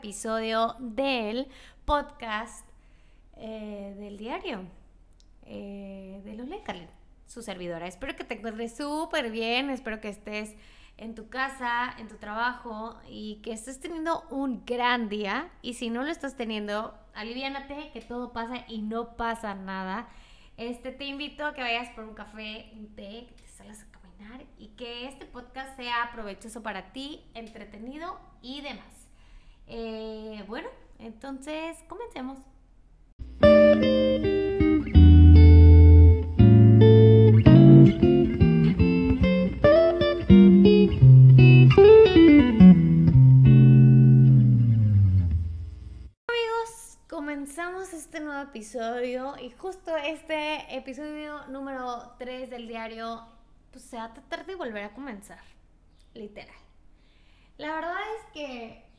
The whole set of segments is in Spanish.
episodio del podcast eh, del diario eh, de Lule Carlin, su servidora. Espero que te encuentres súper bien, espero que estés en tu casa, en tu trabajo y que estés teniendo un gran día. Y si no lo estás teniendo, aliviánate, que todo pasa y no pasa nada. Este, te invito a que vayas por un café, un té, que te salgas a caminar y que este podcast sea provechoso para ti, entretenido y demás. Eh, bueno, entonces comencemos. comenzamos este nuevo episodio y justo este episodio número 3 del diario pues se va a tratar de volver a comenzar, literal. La verdad es que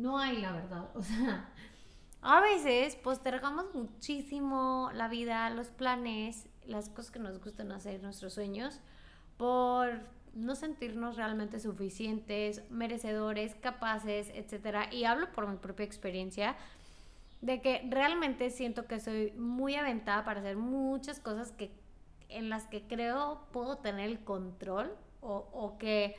no hay la verdad, o sea, a veces postergamos muchísimo la vida, los planes, las cosas que nos gustan hacer, nuestros sueños, por no sentirnos realmente suficientes, merecedores, capaces, etc. Y hablo por mi propia experiencia de que realmente siento que soy muy aventada para hacer muchas cosas que en las que creo puedo tener el control o, o que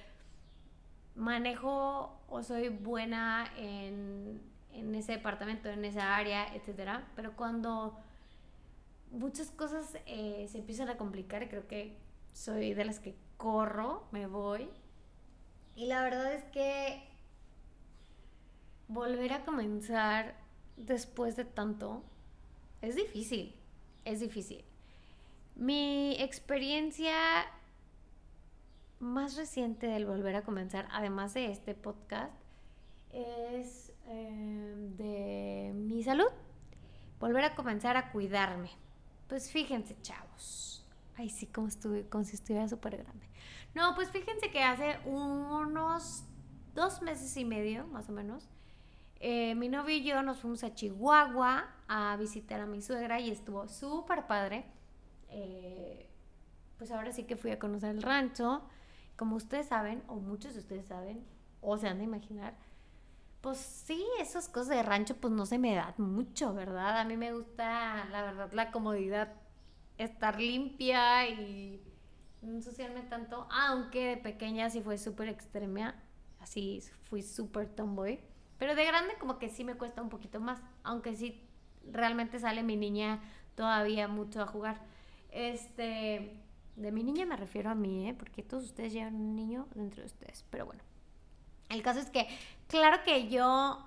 manejo o soy buena en, en ese departamento, en esa área, etc. Pero cuando muchas cosas eh, se empiezan a complicar, creo que soy de las que corro, me voy. Y la verdad es que volver a comenzar después de tanto es difícil, es difícil. Mi experiencia más reciente del volver a comenzar, además de este podcast, es em, de mi salud. Volver a comenzar a cuidarme. Pues fíjense, chavos. Ay, sí, como, estuve, como si estuviera súper grande. No, pues fíjense que hace unos dos meses y medio, más o menos, eh, mi novio y yo nos fuimos a Chihuahua a visitar a mi suegra y estuvo súper padre. Eh, pues ahora sí que fui a conocer el rancho. Como ustedes saben, o muchos de ustedes saben, o se han de imaginar, pues sí, esas cosas de rancho pues no se me dan mucho, ¿verdad? A mí me gusta, la verdad, la comodidad, estar limpia y no ensuciarme tanto, aunque de pequeña sí fue súper extrema, así fui súper tomboy, pero de grande como que sí me cuesta un poquito más, aunque sí realmente sale mi niña todavía mucho a jugar. Este, de mi niña me refiero a mí, ¿eh? porque todos ustedes llevan un niño dentro de ustedes, pero bueno. El caso es que, claro que yo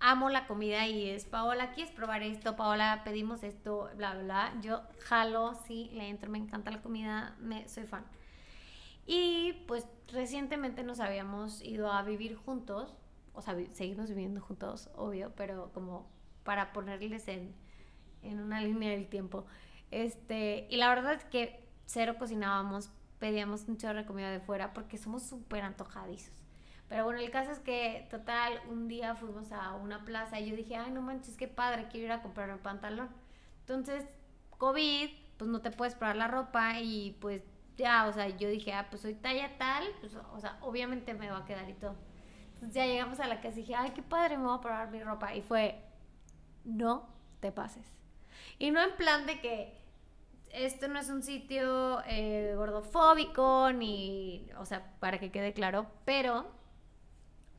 amo la comida y es, Paola, ¿quieres probar esto? Paola, pedimos esto, bla, bla, bla. Yo jalo, sí, le entro, me encanta la comida, me, soy fan. Y pues recientemente nos habíamos ido a vivir juntos, o sea, seguimos viviendo juntos, obvio, pero como para ponerles en, en una línea del tiempo. Este, y la verdad es que cero cocinábamos, pedíamos un chorro de comida de fuera porque somos súper antojadizos. Pero bueno, el caso es que, total, un día fuimos a una plaza y yo dije, ay, no manches, qué padre, quiero ir a comprar un pantalón. Entonces, COVID, pues no te puedes probar la ropa y pues ya, o sea, yo dije, ah, pues soy talla tal, pues, o sea, obviamente me va a quedar y todo. Entonces ya llegamos a la casa y dije, ay, qué padre, me voy a probar mi ropa. Y fue, no te pases. Y no en plan de que esto no es un sitio eh, gordofóbico, ni, o sea, para que quede claro, pero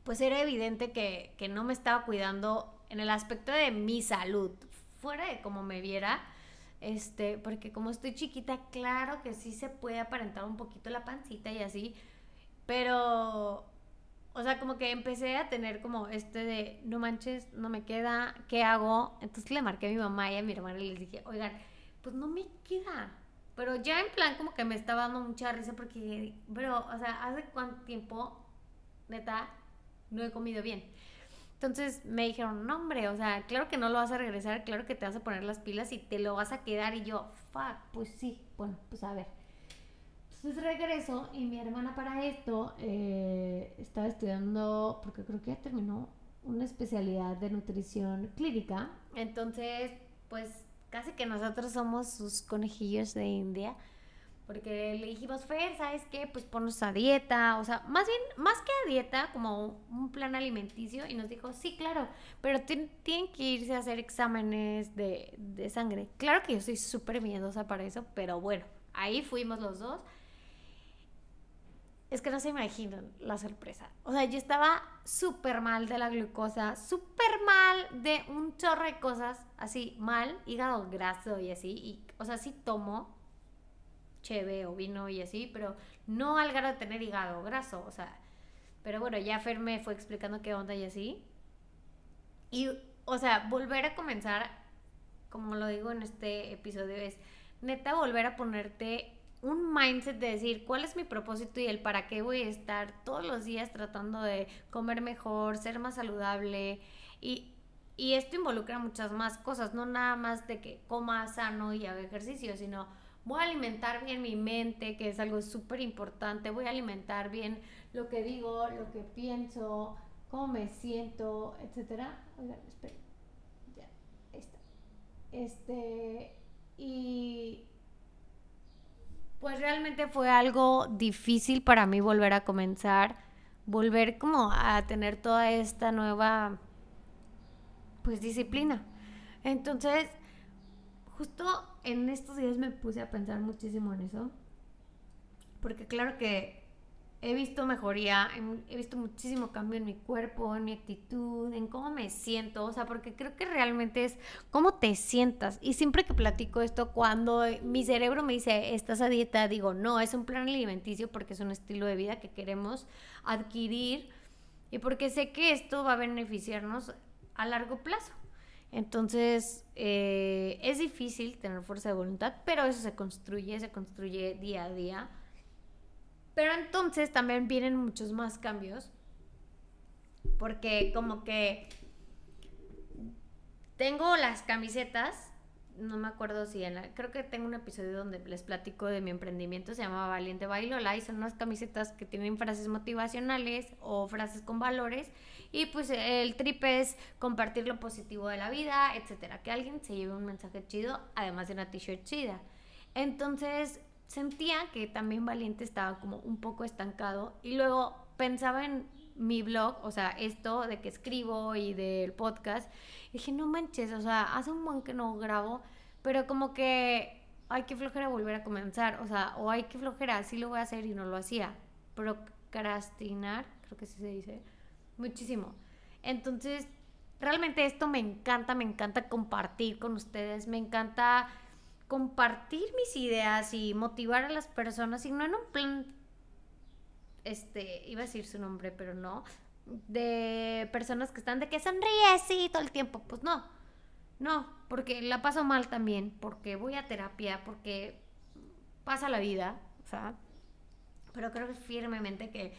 pues era evidente que, no me estaba cuidando en el aspecto de mi salud, fuera de cómo me viera, este, porque como estoy chiquita, claro que sí se puede aparentar un poquito la pancita y así, pero, o sea, como que empecé a tener como este de, no manches, no me queda, ¿qué hago? Entonces le marqué a mi mamá y a mi hermana y les dije, oigan, pues no me queda. Pero ya en plan como que me estaba dando mucha risa porque, bro, o sea, ¿hace cuánto tiempo, neta, no he comido bien. Entonces me dijeron, no hombre, o sea, claro que no lo vas a regresar, claro que te vas a poner las pilas y te lo vas a quedar. Y yo, fuck, pues sí, bueno, pues a ver. Entonces regreso y mi hermana para esto eh, estaba estudiando, porque creo que ya terminó una especialidad de nutrición clínica. Entonces, pues casi que nosotros somos sus conejillos de India porque le dijimos, Fer, ¿sabes qué? Pues ponnos a dieta, o sea, más bien, más que a dieta, como un plan alimenticio, y nos dijo, sí, claro, pero tienen que irse a hacer exámenes de, de sangre. Claro que yo soy súper miedosa para eso, pero bueno, ahí fuimos los dos. Es que no se imaginan la sorpresa. O sea, yo estaba súper mal de la glucosa, súper mal de un chorro de cosas, así, mal, hígado graso y así. Y, o sea, sí tomo cheve o vino y así, pero no al grado de tener hígado graso, o sea. Pero bueno, ya Fer me fue explicando qué onda y así. Y, o sea, volver a comenzar, como lo digo en este episodio, es neta volver a ponerte un mindset de decir cuál es mi propósito y el para qué voy a estar todos los días tratando de comer mejor, ser más saludable y, y esto involucra muchas más cosas, no nada más de que coma sano y haga ejercicio, sino voy a alimentar bien mi mente, que es algo súper importante, voy a alimentar bien lo que digo, lo que pienso, cómo me siento, etcétera. Oigan. Ya, está. Este, y pues realmente fue algo difícil para mí volver a comenzar, volver como a tener toda esta nueva pues disciplina. Entonces, justo en estos días me puse a pensar muchísimo en eso, porque claro que he visto mejoría, he visto muchísimo cambio en mi cuerpo, en mi actitud, en cómo me siento, o sea, porque creo que realmente es cómo te sientas. Y siempre que platico esto, cuando mi cerebro me dice, estás a dieta, digo, no, es un plan alimenticio porque es un estilo de vida que queremos adquirir y porque sé que esto va a beneficiarnos a largo plazo. Entonces, eh, es difícil tener fuerza de voluntad, pero eso se construye, se construye día a día pero entonces también vienen muchos más cambios. Porque como que tengo las camisetas, no me acuerdo si en la, creo que tengo un episodio donde les platico de mi emprendimiento, se llama Valiente Bailola y son unas camisetas que tienen frases motivacionales o frases con valores y pues el trip es compartir lo positivo de la vida, etcétera, que alguien se lleve un mensaje chido además de una t-shirt chida. Entonces, sentía que también Valiente estaba como un poco estancado y luego pensaba en mi blog, o sea, esto de que escribo y del podcast, y dije, no manches, o sea, hace un buen que no grabo, pero como que hay que flojera volver a comenzar, o sea, o hay que flojera, sí lo voy a hacer y no lo hacía. Procrastinar, creo que sí se dice, muchísimo. Entonces, realmente esto me encanta, me encanta compartir con ustedes, me encanta compartir mis ideas y motivar a las personas y no en un plan, este, iba a decir su nombre, pero no, de personas que están de que sonríe, sí, todo el tiempo, pues no, no, porque la paso mal también, porque voy a terapia, porque pasa la vida, o sea, pero creo firmemente que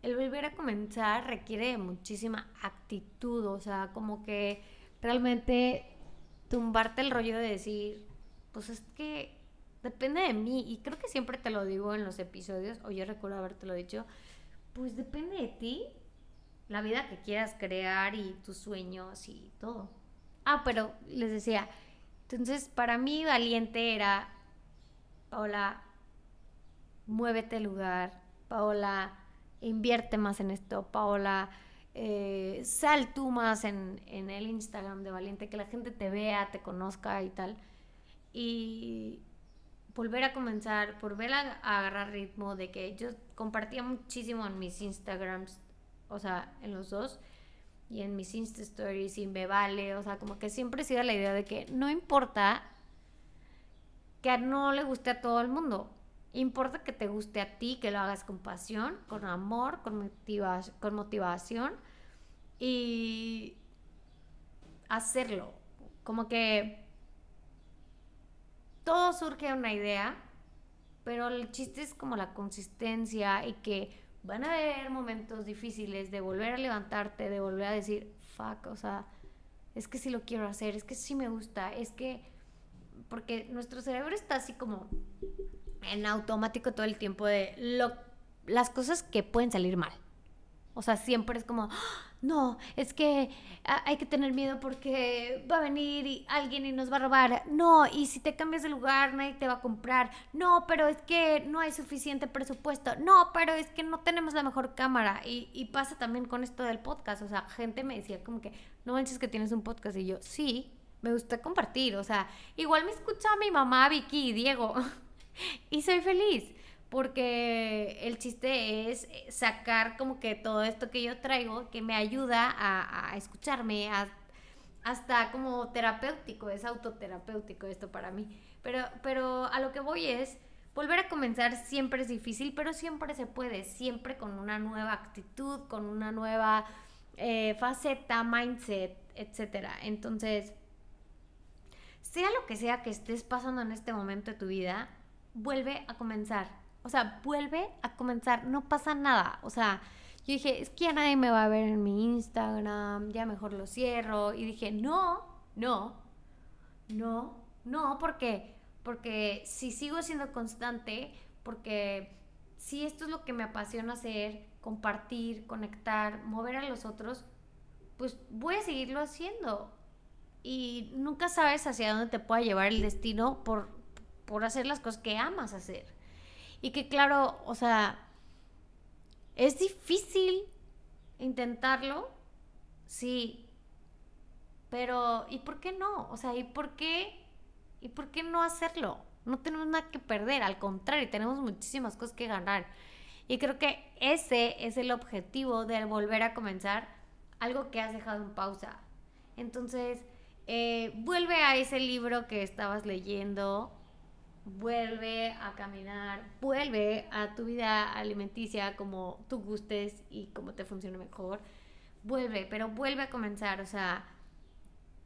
el volver a comenzar requiere muchísima actitud, o sea, como que realmente tumbarte el rollo de decir, pues es que depende de mí y creo que siempre te lo digo en los episodios, o yo recuerdo haberte lo dicho, pues depende de ti la vida que quieras crear y tus sueños y todo. Ah, pero les decía, entonces para mí valiente era, Paola, muévete el lugar, Paola, invierte más en esto, Paola, eh, sal tú más en, en el Instagram de Valiente, que la gente te vea, te conozca y tal y volver a comenzar, volver a, agarrar ritmo de que yo compartía muchísimo en mis Instagrams, o sea, en los dos, y en mis Insta Stories, y me vale, o sea, como que siempre sido la idea de que no importa que no le guste a todo el mundo, importa que te guste a ti, que lo hagas con pasión, con amor, con, motiva con motivación y hacerlo. Como que todo surge una idea, pero el chiste es como la consistencia y que van a haber momentos difíciles de volver a levantarte, de volver a decir, fuck, o sea, es que sí lo quiero hacer, es que sí me gusta, es que, porque nuestro cerebro está así como en automático todo el tiempo de lo, las cosas que pueden salir mal. O sea, siempre es como, no, es que hay que tener miedo porque va a venir alguien y nos va a robar. No, y si te cambias de lugar nadie te va a comprar. No, pero es que no hay suficiente presupuesto. No, pero es que no tenemos la mejor cámara. Y, y pasa también con esto del podcast. O sea, gente me decía como que, no manches que tienes un podcast. Y yo, sí, me gusta compartir. O sea, igual me escucha mi mamá, Vicky y Diego. y soy feliz porque el chiste es sacar como que todo esto que yo traigo, que me ayuda a, escucharme, hasta como terapéutico, es autoterapéutico esto para mí. Pero, pero a lo que voy es, volver a comenzar siempre es difícil, pero siempre se puede, siempre con una nueva actitud, con una nueva eh, faceta, mindset, etc. Entonces, sea lo que sea que estés pasando en este momento de tu vida, vuelve a comenzar o sea, vuelve a comenzar, no pasa nada. O sea, yo dije, es que ya nadie me va a ver en mi Instagram, ya mejor lo cierro. Y dije, no, no, no, no, porque, porque si sigo siendo constante, porque si esto es lo que me apasiona hacer, compartir, conectar, mover a los otros, pues voy a seguirlo haciendo. Y nunca sabes hacia dónde te pueda llevar el destino por, por hacer las cosas que amas hacer. Y que claro, o sea, es difícil intentarlo, sí, pero ¿y por qué no? O sea, ¿y por qué? ¿Y por qué no hacerlo? No tenemos nada que perder, al contrario, tenemos muchísimas cosas que ganar. Y creo que ese es el objetivo de volver a comenzar algo que has dejado en pausa. Entonces, eh, vuelve a ese libro que estabas leyendo, vuelve a caminar, vuelve a tu vida alimenticia como tú gustes y como te funcione mejor. Vuelve, pero vuelve a comenzar, o sea,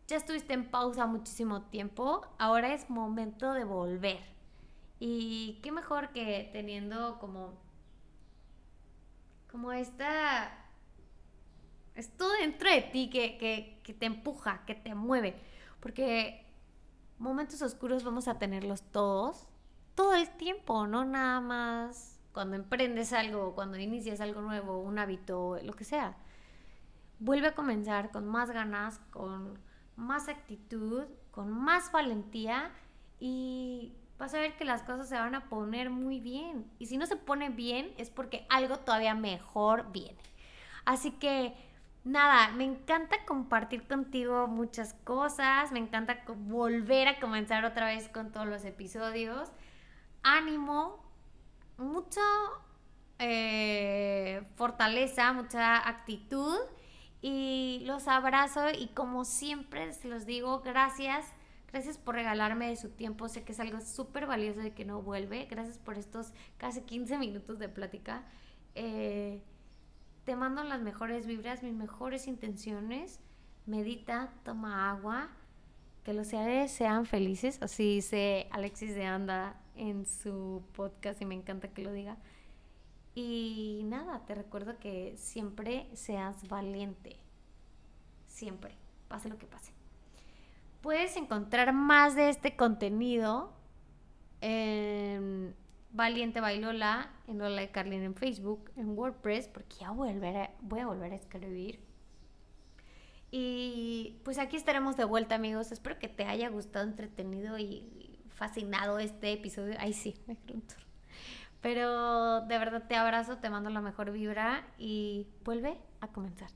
ya estuviste en pausa muchísimo tiempo, ahora es momento de volver. Y qué mejor que teniendo como como esta esto dentro de ti que, que, que te empuja, que te mueve, porque momentos oscuros vamos a tenerlos todos, todo el tiempo, no nada más cuando emprendes algo, cuando inicias algo nuevo, un hábito, lo que sea. Vuelve a comenzar con más ganas, con más actitud, con más valentía y vas a ver que las cosas se van a poner muy bien. Y si no se pone bien es porque algo todavía mejor viene. Así que nada, me encanta compartir contigo muchas cosas, me encanta volver a comenzar otra vez con todos los episodios. Ánimo, mucha eh, fortaleza, mucha actitud y los abrazo y como siempre se los digo, gracias. Gracias por regalarme de su tiempo. Sé que es algo súper valioso de que no vuelve. Gracias por estos casi 15 minutos de plática. Eh, te mando las mejores vibras, mis mejores intenciones. Medita, toma agua, que los seres sean felices. Así dice Alexis de Anda en su podcast y me encanta que lo diga. Y nada, te recuerdo que siempre seas valiente. Siempre, pase lo que pase. Puedes encontrar más de este contenido en Valiente Bailola, en Lola de Carlin en Facebook, en WordPress, porque ya voy a, volver a, escribir. Y pues aquí estaremos de vuelta, amigos. Espero que te haya gustado, entretenido y fascinado este episodio. Ay, sí, me tour. Pero de verdad te abrazo, te mando la mejor vibra y vuelve a comenzar.